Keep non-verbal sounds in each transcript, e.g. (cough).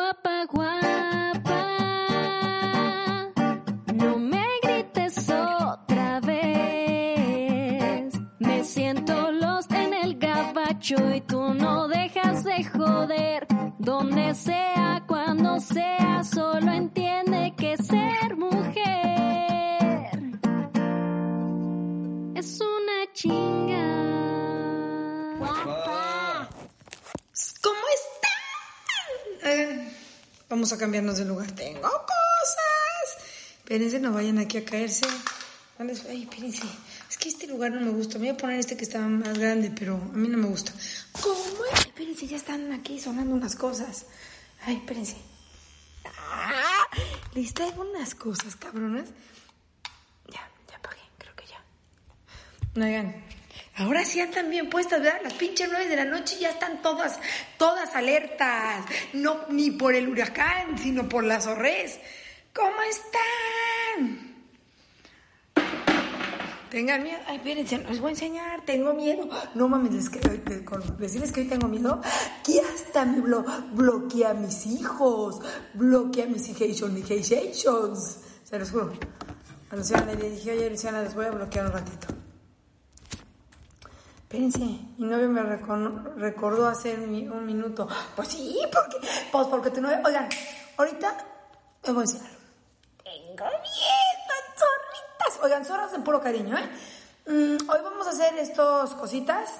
guapa, guapa. No me grites otra vez. Me siento los en el gabacho y tú no dejas de joder. Donde sea, cambiarnos de lugar. Tengo cosas. Espérense, no vayan aquí a caerse. Ay, espérense. Es que este lugar no me gusta. Me voy a poner este que está más grande, pero a mí no me gusta. ¿Cómo es? Espérense, ya están aquí sonando unas cosas. Ay, espérense. Ah, les traigo unas cosas, cabronas. Ya, ya apagué, creo que ya. Oigan, ahora sí andan bien puestas, ¿verdad? Las pinches nueve de la noche ya están todas, todas alertas. No ni por el huracán, sino por las horres. ¿Cómo están? Tengan miedo. Ay, espérense, les voy a enseñar. Tengo miedo. No mames, es que, con decirles que hoy tengo miedo, que hasta me blo bloquea a mis hijos. Bloquea mis hijations. Se los juro. A Luciana le dije, oye, Luciana, les voy a bloquear un ratito. Espérense, mi novio me recordó hace un minuto. Pues sí, porque, pues porque tu novio. Oigan, ahorita les voy a enseñar. Tengo miedo, zorritas. Oigan, zorras de puro cariño, ¿eh? Mm, hoy vamos a hacer estos cositas.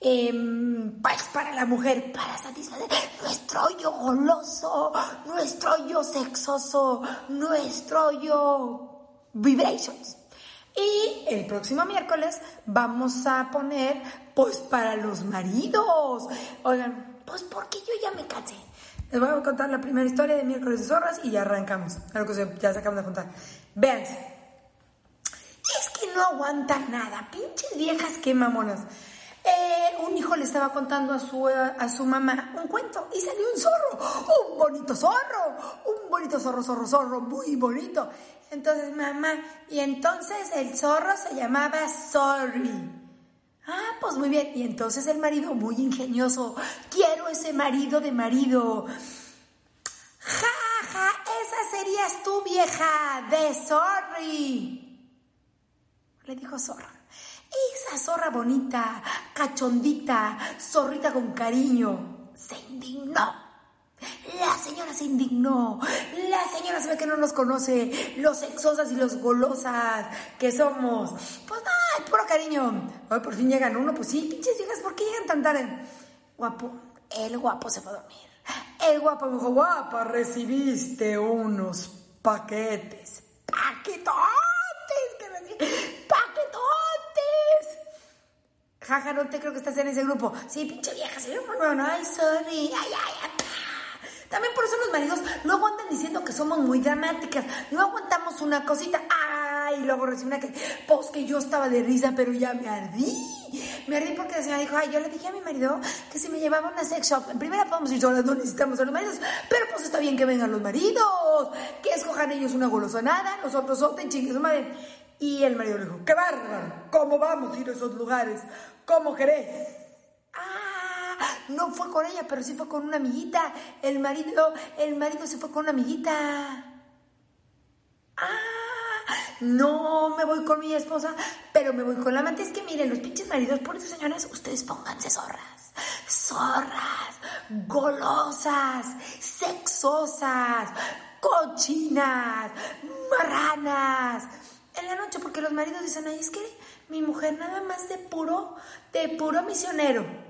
em, pues para la mujer, para satisfacer nuestro yo goloso, nuestro yo sexoso, nuestro yo vibrations. Y el próximo miércoles vamos a poner, pues para los maridos. Oigan, pues porque yo ya me cansé. Les voy a contar la primera historia de miércoles de zorras y ya arrancamos. Algo que ya se acaban de contar. Véanse. Es que no aguantan nada. Pinches viejas, qué mamonas. Eh, un hijo le estaba contando a su, a su mamá un cuento y salió un zorro, un bonito zorro, un bonito zorro, zorro, zorro, muy bonito. Entonces, mamá, y entonces el zorro se llamaba Sorry. Ah, pues muy bien. Y entonces el marido, muy ingenioso, quiero ese marido de marido. Ja, ja, esa serías tú, vieja, de Sorry. Le dijo zorra. Esa zorra bonita, cachondita, zorrita con cariño. Se indignó. La señora se indignó. La señora se ve que no nos conoce. Los sexosas y los golosas que somos. Pues nada, puro cariño. Hoy por fin llegan uno. Pues sí, pinches viejas, ¿por qué llegan tan tarde? Guapo, el guapo se fue a dormir. El guapo me dijo, guapa, recibiste unos paquetes. ¡Paquetotes! ¡Paquetotes! Jaja, no te creo que estás en ese grupo. Sí, pinche vieja, se ve. Ay, sorry. Ay, ay, ay. También por eso los maridos luego andan diciendo que somos muy dramáticas. No aguantamos una cosita. Ay, y luego recibe una que, pues que yo estaba de risa, pero ya me ardí. Me ardí porque la señora dijo, ay, yo le dije a mi marido que si me llevaba una sex shop, en primera podemos ir solas, no necesitamos a los maridos, pero pues está bien que vengan los maridos, que escojan ellos una golosonada, nosotros otra chingue madre. Y el marido le dijo, qué bárbaro, ¿cómo vamos a ir a esos lugares? ¿Cómo querés? Ah, no fue con ella, pero sí fue con una amiguita. El marido, el marido se fue con una amiguita. Ah, no me voy con mi esposa, pero me voy con la amante. Es que miren, los pinches maridos, por eso señoras, ustedes pónganse zorras. Zorras, golosas, sexosas, cochinas, marranas. En la noche, porque los maridos dicen, ay, es que mi mujer nada más de puro, de puro misionero.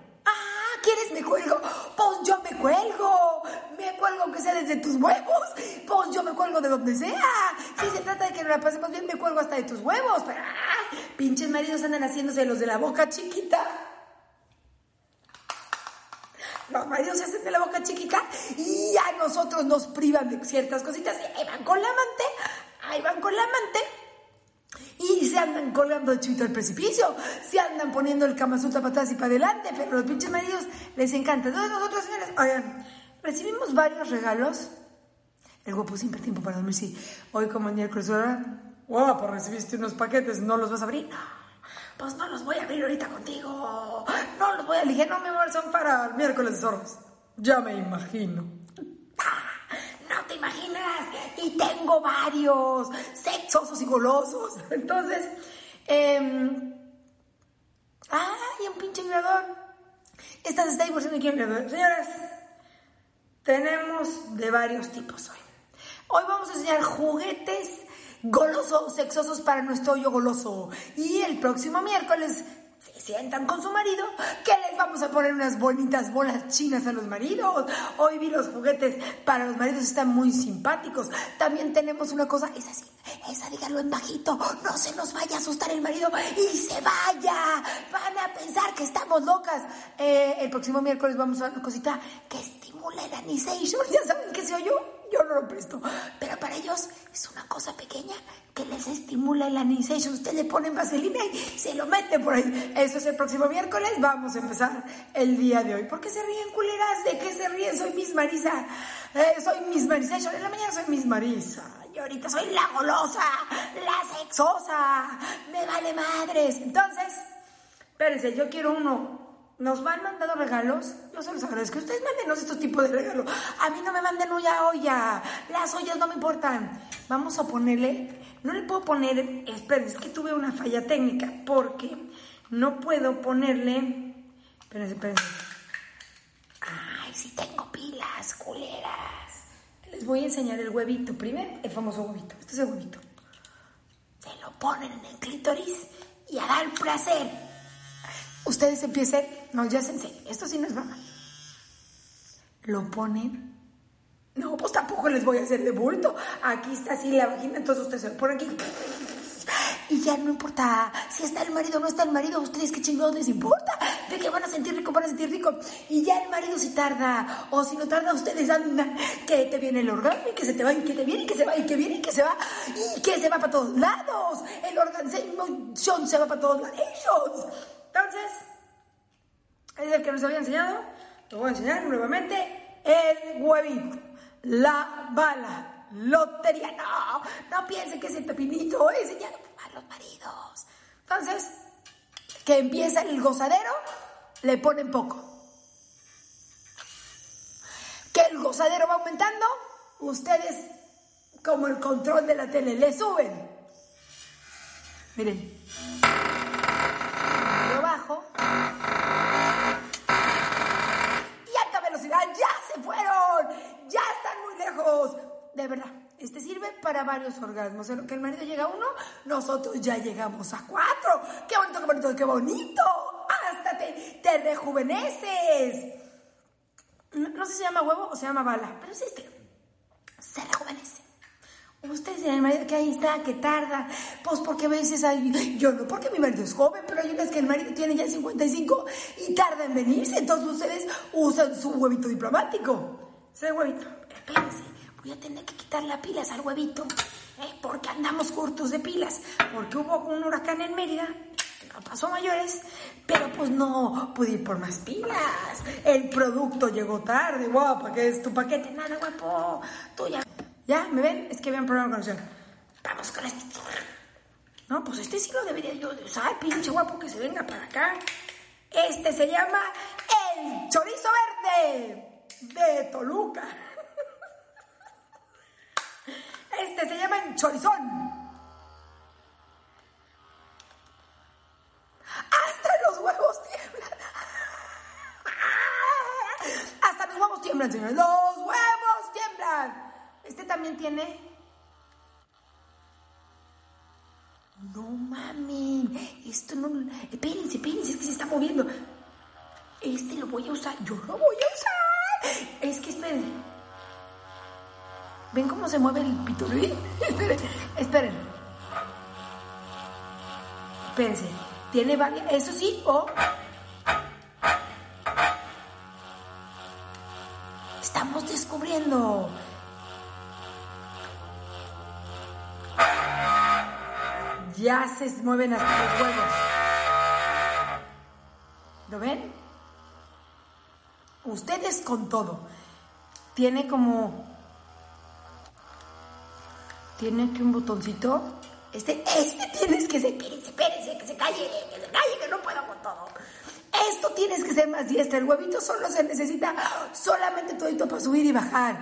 ¿Quieres me cuelgo? Pues yo me cuelgo. Me cuelgo aunque sea desde tus huevos. Pues yo me cuelgo de donde sea. Si se trata de que nos la pasemos bien, me cuelgo hasta de tus huevos. Ah, pinches maridos andan haciéndose los de la boca chiquita. Los maridos se hacen de la boca chiquita y a nosotros nos privan de ciertas cositas. Ahí van con la amante, ahí van con la amante. Y se andan colgando de chivito al precipicio, se andan poniendo el camazuta para atrás y para adelante, pero los pinches maridos les encanta. Entonces nosotros, señores, oigan, recibimos varios regalos. El guapo siempre tiempo para dormir, sí. Hoy como el miércoles, guapo, recibiste unos paquetes, ¿no los vas a abrir? No, pues no los voy a abrir ahorita contigo. No los voy a elegir, no, mi amor, son para el miércoles de zorros. Ya me imagino. Ah, imaginas. Y tengo varios, sexosos y golosos. (laughs) Entonces, eh, ¡ay, un pinche vibrador! Esta se está divorciando aquí en vibrador. Señoras, tenemos de varios tipos hoy. Hoy vamos a enseñar juguetes golosos, sexosos para nuestro hoyo goloso. Y el próximo miércoles sientan con su marido, que les vamos a poner unas bonitas bolas chinas a los maridos. Hoy vi los juguetes para los maridos, están muy simpáticos. También tenemos una cosa, es así, esa díganlo en bajito, no se nos vaya a asustar el marido y se vaya. Van a pensar que estamos locas. Eh, el próximo miércoles vamos a una cosita que estimula anisation. ¿Ya saben qué se oyó? Yo no lo presto. Pero para ellos es una cosa pequeña que les estimula el anisation. Usted le pone vaselina y se lo mete por ahí. Eso es el próximo miércoles. Vamos a empezar el día de hoy. ¿Por qué se ríen, culeras? ¿De qué se ríen? Soy Miss Marisa. Eh, soy Miss Marisation. En la mañana soy Miss Marisa. Y ahorita soy la golosa, la sexosa. Me vale madres. Entonces, espérense, yo quiero uno nos van mandando regalos, yo se los agradezco. Ustedes mándenos estos tipos de regalos. A mí no me manden olla, olla. Las ollas no me importan. Vamos a ponerle, no le puedo poner, esperen, es que tuve una falla técnica, porque no puedo ponerle, espérense, espérense. Ay, sí tengo pilas, culeras. Les voy a enseñar el huevito. Primero, el famoso huevito. Este es el huevito. Se lo ponen en el clítoris y a dar placer ustedes empiecen, no, ya enseño, esto sí no es broma. Lo ponen. No, pues tampoco les voy a hacer de bulto. Aquí está así la vagina, entonces ustedes se ponen aquí. Y ya no importa si está el marido o no está el marido, ustedes qué chingados les importa. De que van a sentir rico, van a sentir rico. Y ya el marido si tarda, o si no tarda, ustedes andan, que te viene el orgasmo y que se te va, y que te viene, y que se va, y que viene, y que se va, y que se va para todos lados. El orgasmo se va para todos lados. Ellos. Entonces, es el que nos había enseñado. Lo voy a enseñar nuevamente. El huevito, la bala, lotería. No, no piensen que es el pepinito. Es enseñado a los maridos. Entonces, que empieza el gozadero, le ponen poco. Que el gozadero va aumentando, ustedes, como el control de la tele, le suben. Miren. De verdad, este sirve para varios orgasmos. En lo que el marido llega a uno, nosotros ya llegamos a cuatro. ¡Qué bonito, qué bonito, qué bonito! ¡Hasta te, te rejuveneces! No, no sé si se llama huevo o se llama bala, pero sí este. Se rejuvenece. Ustedes en el marido que ahí está, que tarda. Pues porque a veces hay. Yo no, porque mi marido es joven, pero hay unas que el marido tiene ya 55 y tarda en venirse. Entonces ustedes usan su huevito diplomático. Ese huevito. Espérense, voy a tener que quitar las pilas al huevito. ¿eh? Porque andamos cortos de pilas. Porque hubo un huracán en Mérida. que No pasó mayores, pero pues no pude ir por más pilas. El producto llegó tarde, guapa, que es tu paquete. Nada, guapo. Tú ya. ¿Ya? ¿Me ven? Es que había un problema con el Vamos con este. No, pues este sí lo debería yo de usar, pinche guapo, que se venga para acá. Este se llama el chorizo verde de Toluca. Este se mueve el esperen, (laughs) esperen. Espérense. Tiene varias. Eso sí, o. Estamos descubriendo. Ya se mueven hasta los huevos. ¿Lo ven? Ustedes con todo. Tiene como... Tiene que un botoncito. Este, este tienes que ser... Espérense, espérense, que se calle, que se calle, que no puedo con todo. Esto tienes que ser más diestra. El huevito solo se necesita solamente todito para subir y bajar.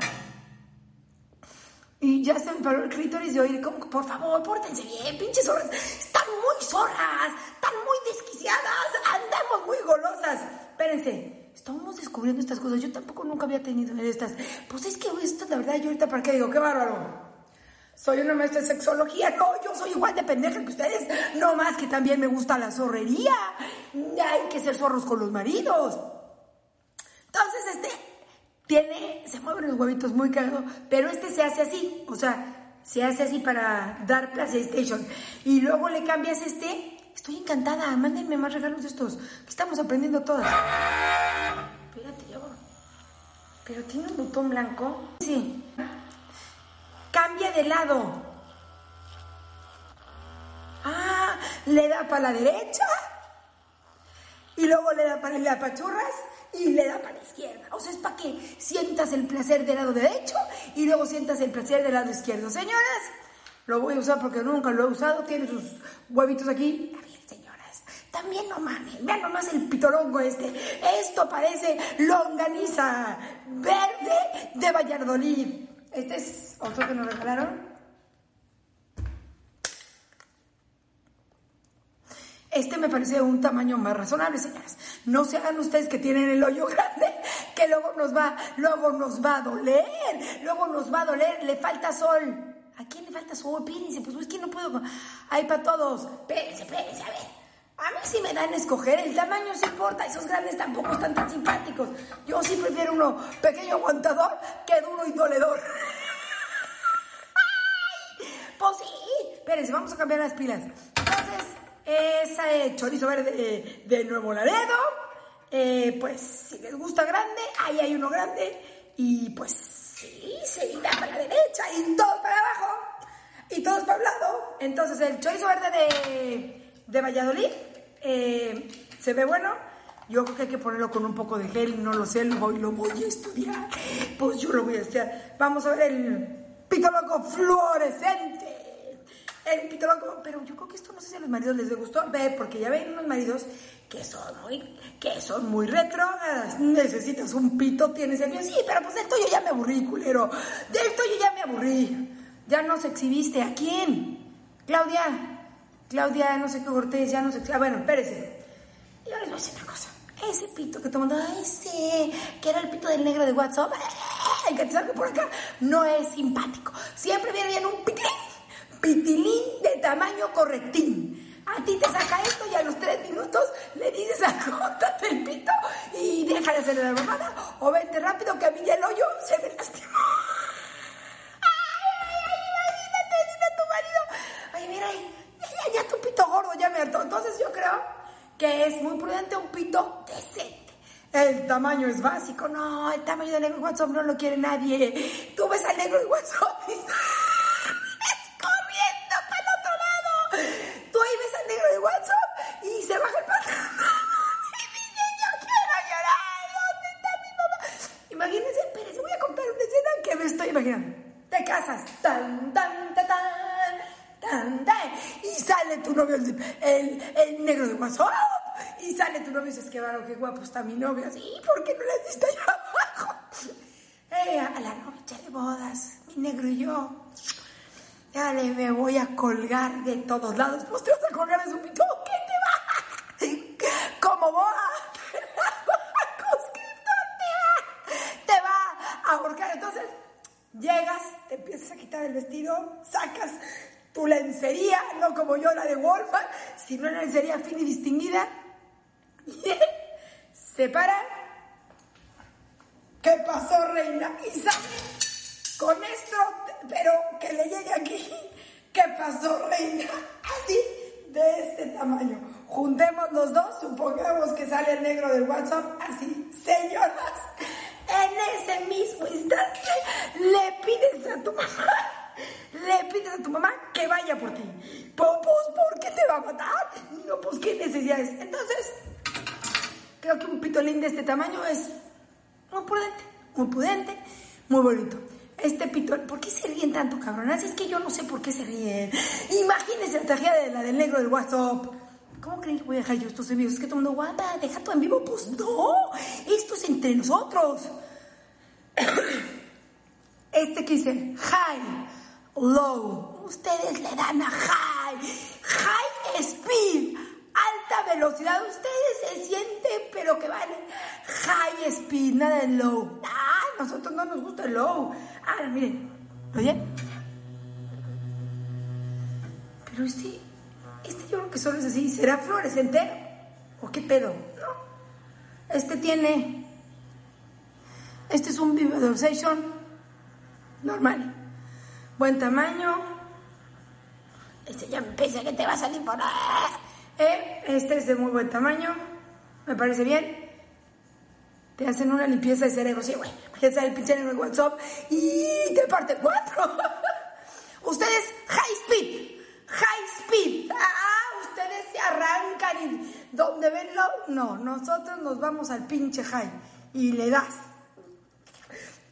Y ya se me paró el clítoris de oír, como, por favor, pórtense bien, pinches zorras. Están muy zorras, están muy desquiciadas, andamos muy golosas. Espérense, estamos descubriendo estas cosas. Yo tampoco nunca había tenido estas. Pues es que esto, la verdad, yo ahorita para qué digo, qué bárbaro. Soy una maestra de sexología, no, yo soy igual de pendeja que ustedes, no más que también me gusta la zorrería. Hay que ser zorros con los maridos. Entonces, este, tiene, se mueven los huevitos muy cagado, pero este se hace así, o sea, se hace así para dar PlayStation. Y luego le cambias este, estoy encantada, mándenme más regalos de estos, estamos aprendiendo todas. Pero tiene un botón blanco. Sí. De lado. Ah, le da para la derecha. Y luego le da para las pachurras y le da para la izquierda. O sea, es para que sientas el placer del lado derecho y luego sientas el placer del lado izquierdo. Señoras, lo voy a usar porque nunca lo he usado. Tiene sus huevitos aquí. A señoras, también no mames. Vean nomás el pitorongo este. Esto parece longaniza verde de Valladolid. Este es otro que nos regalaron. Este me parece un tamaño más razonable, señoras. No se hagan ustedes que tienen el hoyo (laughs) grande, que luego nos va, luego nos va a doler, luego nos va a doler, le falta sol. ¿A quién le falta sol? Pírense, pues es que no puedo. Hay para todos. Espérense, espérense, a ver. A mí sí me dan escoger, el tamaño se importa, esos grandes tampoco están tan simpáticos. Yo sí prefiero uno pequeño aguantador que duro y doledor. Pues sí, espérense, vamos a cambiar las pilas. Entonces, ese chorizo verde de Nuevo Laredo. Eh, pues si les gusta grande, ahí hay uno grande. Y pues sí, se irá para la derecha y todo para abajo. Y todos para el lado. Entonces el chorizo verde de, de Valladolid eh, se ve bueno. Yo creo que hay que ponerlo con un poco de gel, no lo sé, lo voy, lo voy a estudiar. Pues yo lo voy a estudiar. Vamos a ver el pito loco fluorescente el pito loco, pero yo creo que esto no sé si a los maridos les gustó ver, porque ya ven unos maridos que son muy, que son muy retrógradas, necesitas un pito, tienes el mío, sí, pero pues del tuyo ya me aburrí, culero, del tuyo ya me aburrí, ya nos exhibiste, ¿a quién? Claudia, Claudia, no sé qué Cortés, ya no sé, ah, bueno, espérese, yo les voy a decir una cosa, ese pito que mundo, ese, que era el pito del negro de WhatsApp, el que te por acá, no es simpático, siempre viene bien un pitín pitilín de tamaño correctín. A ti te saca esto y a los tres minutos le dices acótate el pito y deja de hacerle la mamada o vente rápido que a mí ya el hoyo se me lastimó. Pito gordo ya me hartó. Entonces yo creo que es muy prudente un pito decente. El tamaño es básico. No, el tamaño de negro y WhatsApp no lo quiere nadie. Tú ves al negro y WhatsApp y se baja el pantalón. (laughs) Y dice, yo quiero llorar. ¿Dónde está mi mamá? Imagínense, espérense, voy a contar una escena que me estoy imaginando. Te casas, tan, tan, tan, tan, y sale tu novio, el, el, negro de WhatsApp, y sale tu novio y dices, qué barro, qué guapo está mi novio. Así, ¿por qué no le diste allá abajo? (laughs) Eh, a la noche de bodas, mi negro y yo. Ya le me voy a colgar de todos lados. Pues te vas a colgar de su pito. ¿Qué (laughs) como boa. (laughs) te va a ahorcar. Entonces, llegas, te empiezas a quitar el vestido, sacas tu lencería, no como yo la de Walmart, sino una lencería fina y distinguida. (laughs) Y se para. ¿Qué pasó, reina? Y con esto, pero que le llegue aquí. ¿Qué pasó, reina? Así, de este tamaño juntemos los dos, supongamos que sale el negro del WhatsApp, así, señoras, en ese mismo instante le pides a tu mamá, le pides a tu mamá que vaya por ti. Pues, ¿por qué te va a matar? No, pues, ¿qué necesidades? Entonces, creo que un pitolín de este tamaño es muy prudente, muy prudente, muy bonito. Este pitolín, ¿por qué se ríen tanto, cabronas? Es que yo no sé por qué se ríen. Imagínense la tragedia de la del negro del WhatsApp. ¿Cómo creen que voy a dejar yo estos envíos? Es que todo el mundo, guapa, deja tu en vivo. Pues no, esto es entre nosotros. (coughs) este que dice high, low. Ustedes le dan a high, high speed, alta velocidad. Ustedes se sienten, pero que van high speed, nada de low. Ah, nosotros no nos gusta el low. Ah, miren, ¿oye? Pero este, este yo creo que solo es así. ¿Será fluorescente? ¿O qué pedo? No. Este tiene. Este es un Visualization normal. Buen tamaño. Este ya me piensa que te va a salir por. ¿Eh? Este es de muy buen tamaño. Me parece bien. Te hacen una limpieza de cerebro. Sí, güey. Que sale el pinche en el WhatsApp y te parte cuatro. (laughs) Ustedes, high speed. High speed. Ah, ustedes se arrancan y donde ven lo. No, nosotros nos vamos al pinche high y le das.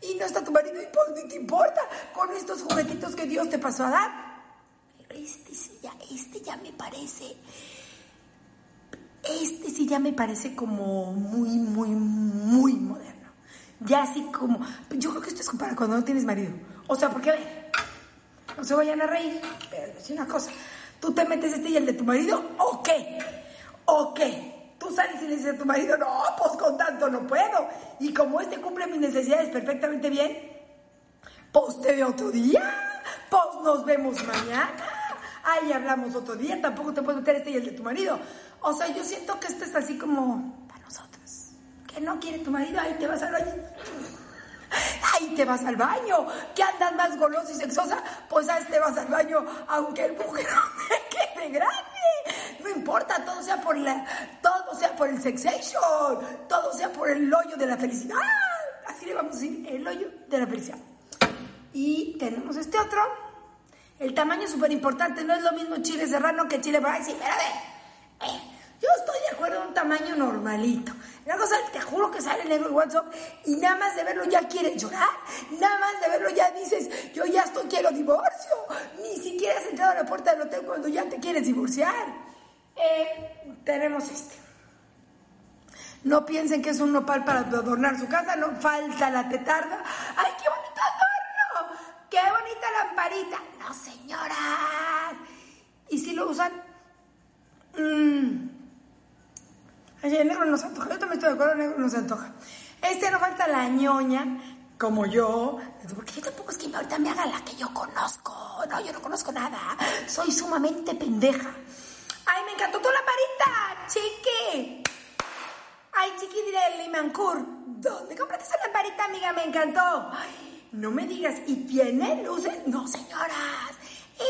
Y no está tu marido y pues ni te importa con estos juguetitos que Dios te pasó a dar. Este sí ya, este ya me parece. Este sí ya me parece como muy, muy, muy moderno. Ya así como. Yo creo que esto es para cuando no tienes marido. O sea, porque no se vayan a reír, pero es una cosa. ¿Tú te metes este y el de tu marido o qué? ¿O qué? Sales y le dices a tu marido, no, pues con tanto no puedo. Y como este cumple mis necesidades perfectamente bien, pues te veo otro día, pues nos vemos mañana. Ahí hablamos otro día, tampoco te puedes meter este y el de tu marido. O sea, yo siento que este es así como para nosotros. Que no quiere tu marido, ahí te vas al baño. Ahí te vas al baño. ¿Qué andas más golosa y sexosa? Pues ahí te vas al baño, aunque el mujer te quede grande. No importa, todo sea por la, todo sea por el sexation, todo sea por el hoyo de la felicidad. Así le vamos a decir, el hoyo de la felicidad. Y tenemos este otro. El tamaño es súper importante, no es lo mismo chile serrano que chile para sí, pero a. Eh, yo estoy de acuerdo en un tamaño normalito. La cosa, te juro que sale negro WhatsApp y nada más de verlo ya quieres llorar. Nada más de verlo ya dices, yo ya estoy, quiero divorcio. Ni siquiera has entrado a la puerta del hotel cuando ya te quieres divorciar. Eh, tenemos este. No piensen que es un nopal para adornar su casa, no falta la tetarda. ¡Ay, qué bonito adorno! ¡Qué bonita lamparita! No, señoras. ¿Y si lo usan? Mmm. Ay, el negro no se antoja. Yo también estoy de acuerdo, el negro no se antoja. Este no falta la ñoña, como yo. Porque yo tampoco es que ahorita me haga la que yo conozco. No, yo no conozco nada. Soy sumamente pendeja. ¡Ay, me encantó tu lamparita! ¡Chiqui! ¡Ay, chiqui de Limancourt! ¿Dónde compraste esa lamparita, amiga? Me encantó. Ay, no me digas. ¿Y tiene luces? No, señoras.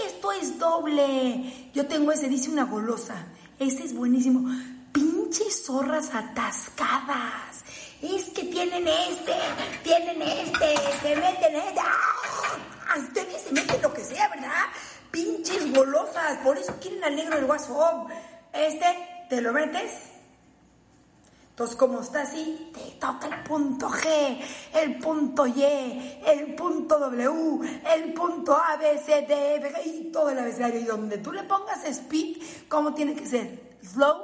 Esto es doble. Yo tengo ese, dice una golosa. Ese es buenísimo. Pinches zorras atascadas. Es que tienen este, tienen este, se meten este. ¡Ah! Ustedes se meten lo que sea, ¿verdad? Pinches golosas. Por eso quieren al negro del WhatsApp. Este, te lo metes. Entonces, como está así, te toca el punto G, el punto Y, el punto W, el punto A, B, C, D, F, G y todo el abecedario. Y donde tú le pongas speed, ¿cómo tiene que ser? ¿Slow?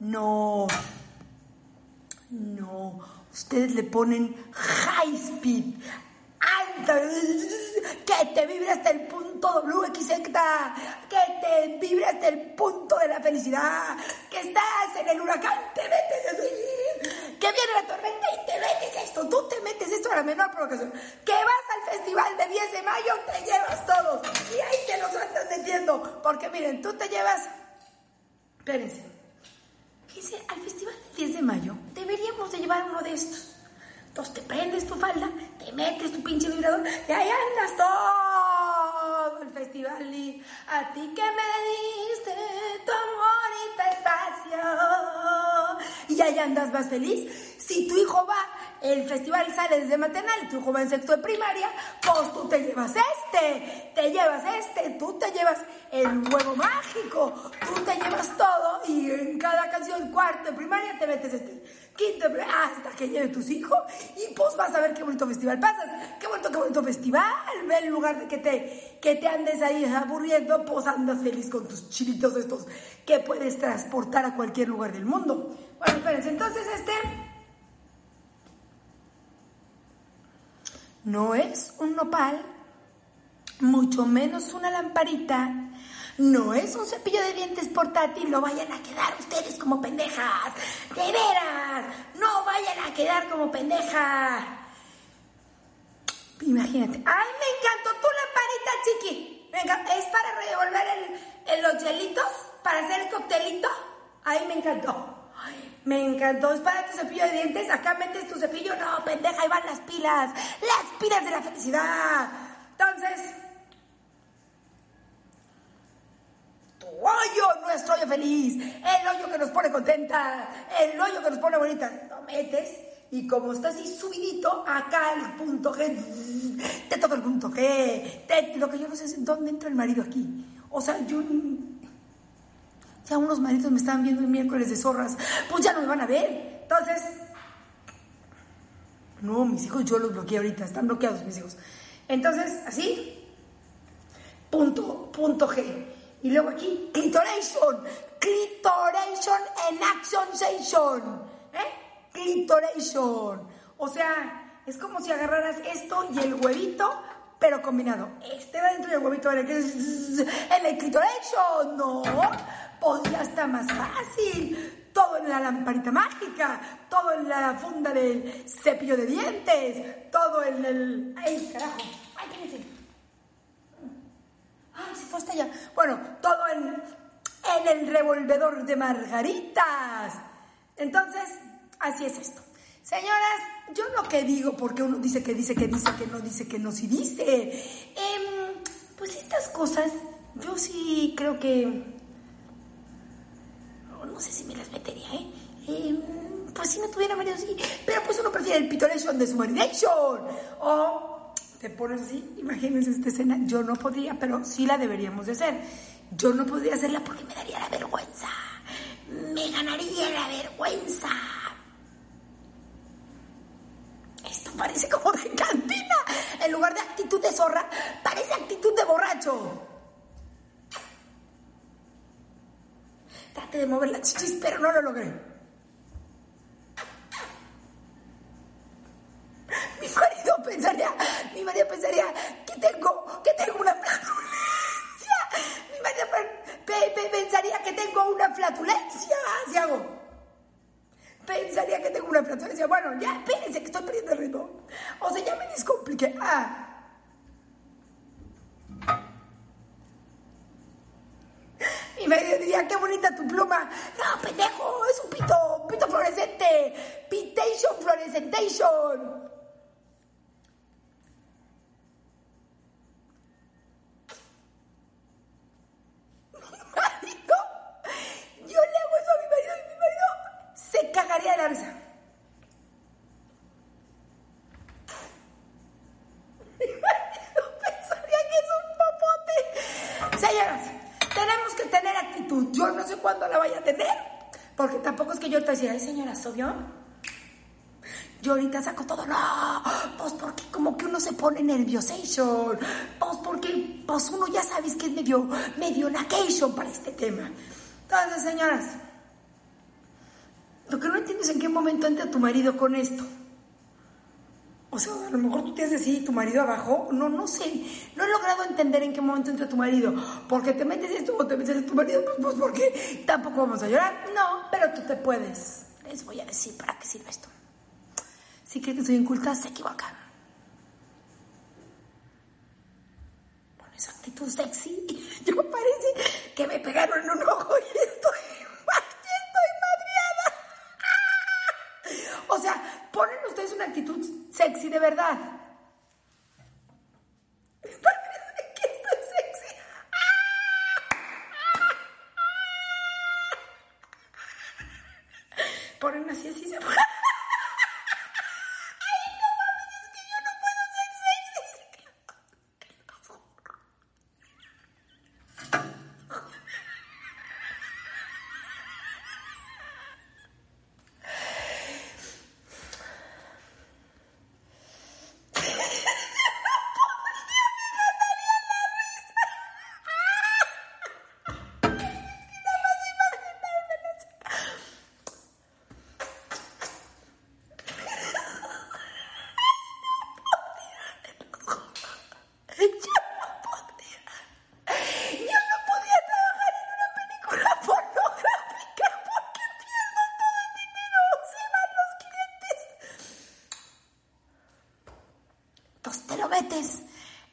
No. No. Ustedes le ponen high speed, que te vibre hasta el punto WXZ, que te vibre hasta el punto de la felicidad, que estás en el huracán, te metes así, que viene la tormenta y te metes esto, tú te metes esto a la menor provocación, que vas al festival de 10 de mayo, te llevas todos y ahí te los andas metiendo, porque miren, tú te llevas, espérense, dice, al festival del 10 de mayo deberíamos de llevar uno de estos. Entonces te prendes tu falda, te metes tu pinche vibrador y ahí andas todo el festival. Y a ti que me diste tu amor y tu espacio. Y ahí andas más feliz. Si tu hijo va, el festival sale desde maternal tu hijo va en sexto de primaria, pues tú te llevas este, te llevas este, tú te llevas el huevo mágico, tú te llevas todo y en cada canción, cuarto de primaria, te metes este, primaria, hasta que lleve tus hijos. Y pues vas a ver qué bonito festival pasas, qué bonito, qué bonito festival, ve en lugar de que te, que te andes ahí aburriendo, pues andas feliz con tus chilitos estos que puedes transportar a cualquier lugar del mundo. Bueno, espérense, entonces este... no es un nopal, mucho menos una lamparita, no es un cepillo de dientes portátil, no vayan a quedar ustedes como pendejas, de veras, no vayan a quedar como pendejas. Imagínate, ay, me encantó tu lamparita, chiqui. Venga, es para revolver los hielitos, para hacer el coctelito. Ay, me encantó. Me encantó. Es para tu cepillo de dientes. Acá metes tu cepillo. No, pendeja, ahí van las pilas. Las pilas de la felicidad. Entonces, hoyo, nuestro hoyo feliz. El hoyo que nos pone contenta. El hoyo que nos pone bonita. Lo metes. Y como está así subidito, acá el punto G, te toca el punto G, lo que yo no sé es dónde entra el marido aquí. O sea, yo ya unos maridos me estaban viendo el miércoles de zorras, pues ya no me van a ver. Entonces, no, mis hijos yo los bloqueé ahorita, están bloqueados mis hijos. Entonces, así, punto, punto G. Y luego aquí, clitoration, clitoration en action station, ¿eh? Clitoration. O sea, es como si agarraras esto y el huevito, pero combinado. Este va dentro del huevito, en el clitoration, no podría estar más fácil. Todo en la lamparita mágica, todo en la funda del cepillo de dientes, todo en el... ¡Ay, carajo! ¡Ay, qué dice! ¡Ay, se fue hasta allá! Bueno, todo en, el revolvedor de margaritas. Entonces, así es esto. Señoras, yo lo que digo, porque uno dice que dice que dice que no dice que no si dice. Eh, pues estas cosas, yo sí creo que no sé si me las metería, ¿eh? eh pues si no tuviera marido, sí. Pero pues uno prefiere el pitoration de su marination. O te pones así, imagínense esta escena. Yo no podría, pero sí la deberíamos de hacer. Yo no podría hacerla porque me daría la vergüenza. Me ganaría la vergüenza. Esto parece como de cantina. En lugar de actitud de zorra, parece actitud de borracho. Trate de mover las chichis, pero no lo logré. Mi marido pensaría, mi marido pensaría que tengo, que tengo una flatulencia. Mi marido pensaría que tengo una flatulencia. Si hago. Pensaría que tengo una flatulencia. Bueno, ya, espérense que estoy perdiendo el ritmo. O sea, ya me descompliqué. Ah. Y me diría, qué bonita tu pluma. No, pendejo, es un pito, pito fluorescente. Pitation fluorescentation. marido, yo le hago eso a mi marido y mi marido se cagaría de la risa. Mi marido pensaría que es un popote. Señoras, tenemos actitud. Yo no sé cuándo la vaya a tener, porque tampoco es que yo te decía, ay señora, ¿soy Yo ahorita saco todo, no, pues porque como que uno se pone nerviosation, pues porque pues uno ya sabes que es medio, medio nacation para este tema. Entonces, señoras, lo que no entiendo es en qué momento entra tu marido con esto. O sea, a lo mejor tú te haces así, tu marido abajo. No, no sé. No he logrado entender en qué momento entra tu marido. Porque te metes esto o te metes en tu marido, pues, pues porque tampoco vamos a llorar. No, pero tú te puedes. Les voy a decir para qué sirve esto. Si creen que soy inculta, se equivocan. Pones actitud sexy. (laughs) Yo parece que me pegaron en un ojo y estoy, (laughs) y estoy madriada. (laughs) O sea, ponen ustedes una actitud sexy de verdad. Ponen así, así se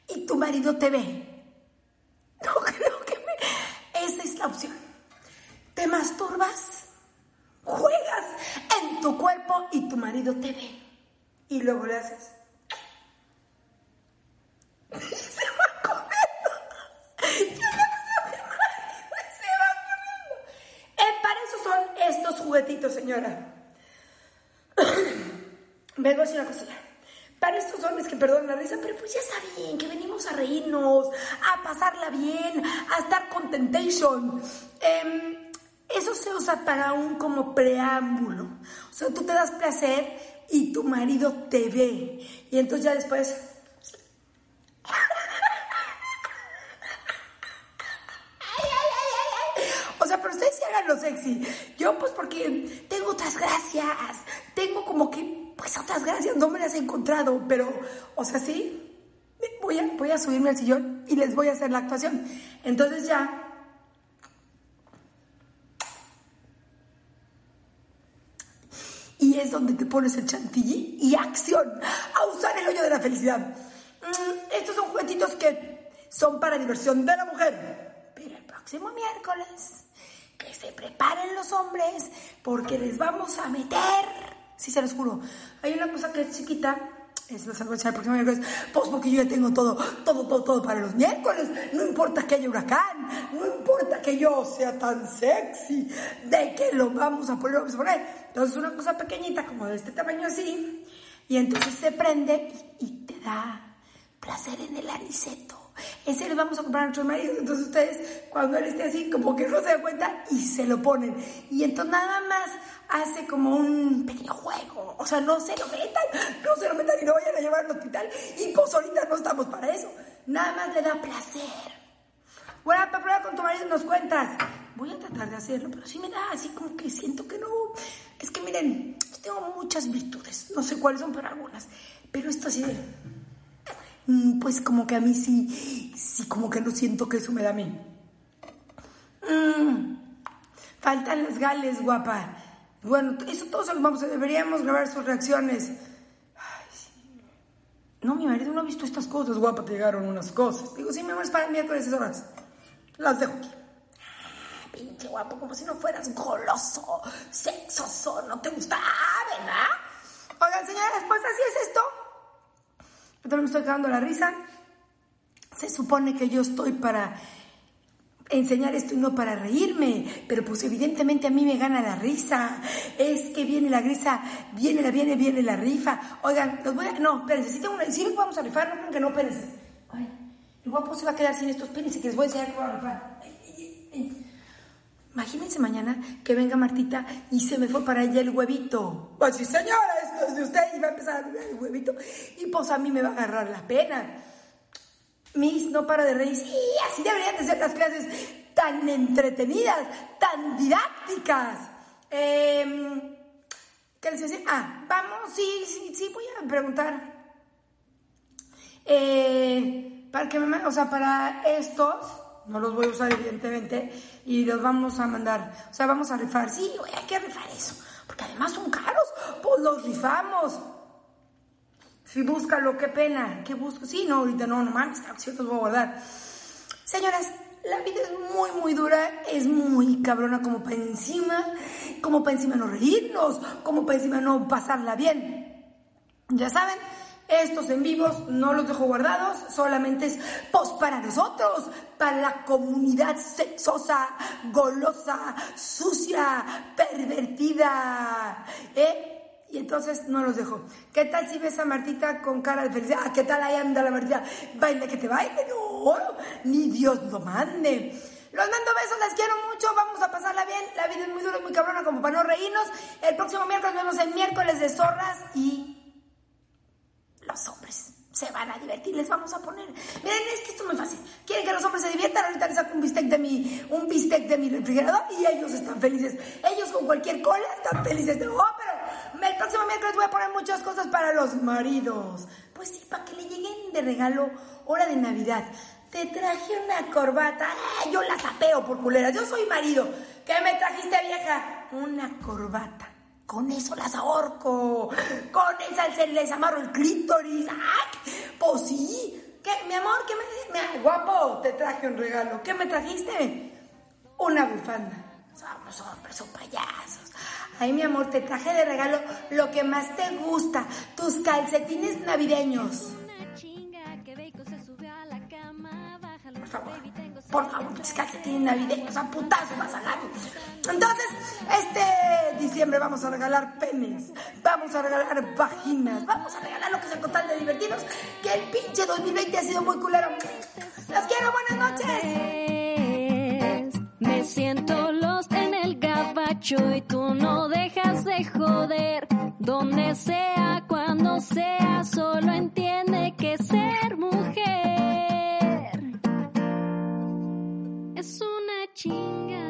y tu marido te ve. No (laughs) creo que me... Esa es la opción. Te masturbas, juegas en tu cuerpo y tu marido te ve. Y luego le haces... Se (laughs) va y se va corriendo. Eh, para eso son estos juguetitos, señora. (clears throat) Vengo a decir una cosa Para estos hombres que perdonan la risa, pero pues ya está bien, que venimos a reírnos, a pasarla bien, a estar contentation. Em, eso se usa para un como preámbulo. O sea, tú te das placer y tu marido te ve. Y entonces ya después... O sea, pero ustedes sí hagan lo sexy. Yo pues porque tengo otras gracias. Tengo como que, pues otras gracias. No me las he encontrado. Pero, o sea, sí. Voy a, subirme al sillón y les voy a hacer la actuación. Entonces ya y es donde te pones el chantilly y acción a usar el hoyo de la felicidad. Mm, estos son juguetitos que son para diversión de la mujer. Pero el próximo miércoles, que se preparen los hombres porque les vamos a meter, sí se los juro, hay una cosa que es chiquita. Es la salvación el próximo miércoles. Pues porque yo ya tengo todo, todo, todo, todo para los miércoles. No importa que haya huracán. No importa que yo sea tan sexy. De que lo vamos a poner, lo vamos a poner. Entonces una cosa pequeñita como de este tamaño así. Y entonces se prende y, y te da placer en el aniceto. Ese le vamos a comprar a nuestros maridos. Entonces ustedes, cuando él esté así, como que no se dan cuenta y se lo ponen. Y entonces nada más hace como un pequeño juego. O sea, no se lo metan, no se lo metan y no vayan a llevar al hospital. Y pues ahorita no estamos para eso. Nada más le da placer. Bueno, para prueba con tu marido nos cuentas. Voy a tratar de hacerlo, pero sí me da así como que siento que no. Es que miren, yo tengo muchas virtudes. No sé cuáles son, pero algunas. Pero esto así de pues como que a mí sí, sí, como que no siento que eso me da a mí. Mm, faltan las gales, guapa. Bueno, eso todos lo vamos deberíamos grabar sus reacciones. Ay, sí. No, mi marido no ha visto estas cosas, guapa, te llegaron unas cosas. Digo, sí, mi amor, es para el miércoles esas horas. Las dejo aquí. Ah, pinche guapo, como si no fueras goloso, sexoso, no te gusta, ¿verdad? Oigan, señores, pues así es esto. Yo también me estoy cagando la risa. Se supone que yo estoy para enseñar esto y no para reírme, pero pues evidentemente a mí me gana la risa. Es que viene la risa, viene la, viene, viene la rifa. Oigan, los voy a... No, espérense, si tengo una... Sí, vamos a rifar, no que no, espérense. Ay, el guapo se va a quedar sin estos, espérense que les voy a enseñar que voy a rifar. Imagínense mañana que venga Martita y se me fue para ella el huevito. Pues sí, señora, esto es de usted y va a empezar el huevito. Y pues a mí me va a agarrar la pena. Miss no para de reír. Sí, así deberían de ser las clases tan entretenidas, tan didácticas. Eh, ¿Qué les decía? Ah, vamos, sí, sí, sí, voy a preguntar. Eh, para que me, o sea, para estos, no los voy a usar evidentemente, y los vamos a mandar, o sea, vamos a rifar. Sí, güey, hay que rifar eso, porque además son caros, pues los rifamos. Sí, búscalo, qué pena. ¿Qué busco? Sí, no, ahorita no, no mames, claro los voy a guardar. Señoras, la vida es muy, muy dura, es muy cabrona como para encima, como para encima no reírnos, como para encima no pasarla bien. Ya saben, estos en vivos no los dejo guardados, solamente es post para nosotros, para la comunidad sexosa, golosa, sucia, pervertida. ¿Eh? Y entonces no los dejo. ¿Qué tal si ves a Martita con cara de felicidad? Ah, ¿Qué tal ahí anda la Martita? ¿Baile que te baile? No, ni Dios lo mande. Los mando besos, les quiero mucho, vamos a pasarla bien. La vida es muy dura y muy cabrona como para no reírnos. El próximo miércoles nos vemos el miércoles de zorras y los hombres se van a divertir, les vamos a poner. Miren, es que esto es muy fácil. Quieren que los hombres se diviertan, ahorita les saco un bistec de mi, un bistec de mi refrigerador y ellos están felices. Ellos con cualquier cola están felices. Oh, pero el próximo miércoles voy a poner muchas cosas para los maridos. Pues sí, para que le lleguen de regalo hora de Navidad. Te traje una corbata. ¡Ah, yo la sapeo por culera. Yo soy marido. ¿Qué me trajiste, vieja? Una corbata Con eso las ahorco. Con esa se les amarro el clítoris. ¡Ay! Pues sí. ¿Qué, mi amor? ¿Qué me, me Guapo, te traje un regalo. ¿Qué me trajiste? Una bufanda. Somos hombres, son payasos. Ay, mi amor, te traje de regalo lo que más te gusta. Tus calcetines navideños. Por favor, por favor, tus calcetines navideños, a putazo vas a. Entonces, este diciembre vamos a regalar penes, vamos a regalar vaginas, vamos a regalar lo que sea con tal de divertidos, que el pinche 2020 ha sido muy culero. Los quiero, buenas noches. Me siento los en el gabacho y tú no dejas de joder. Donde sea, cuando sea, solo entiende 情感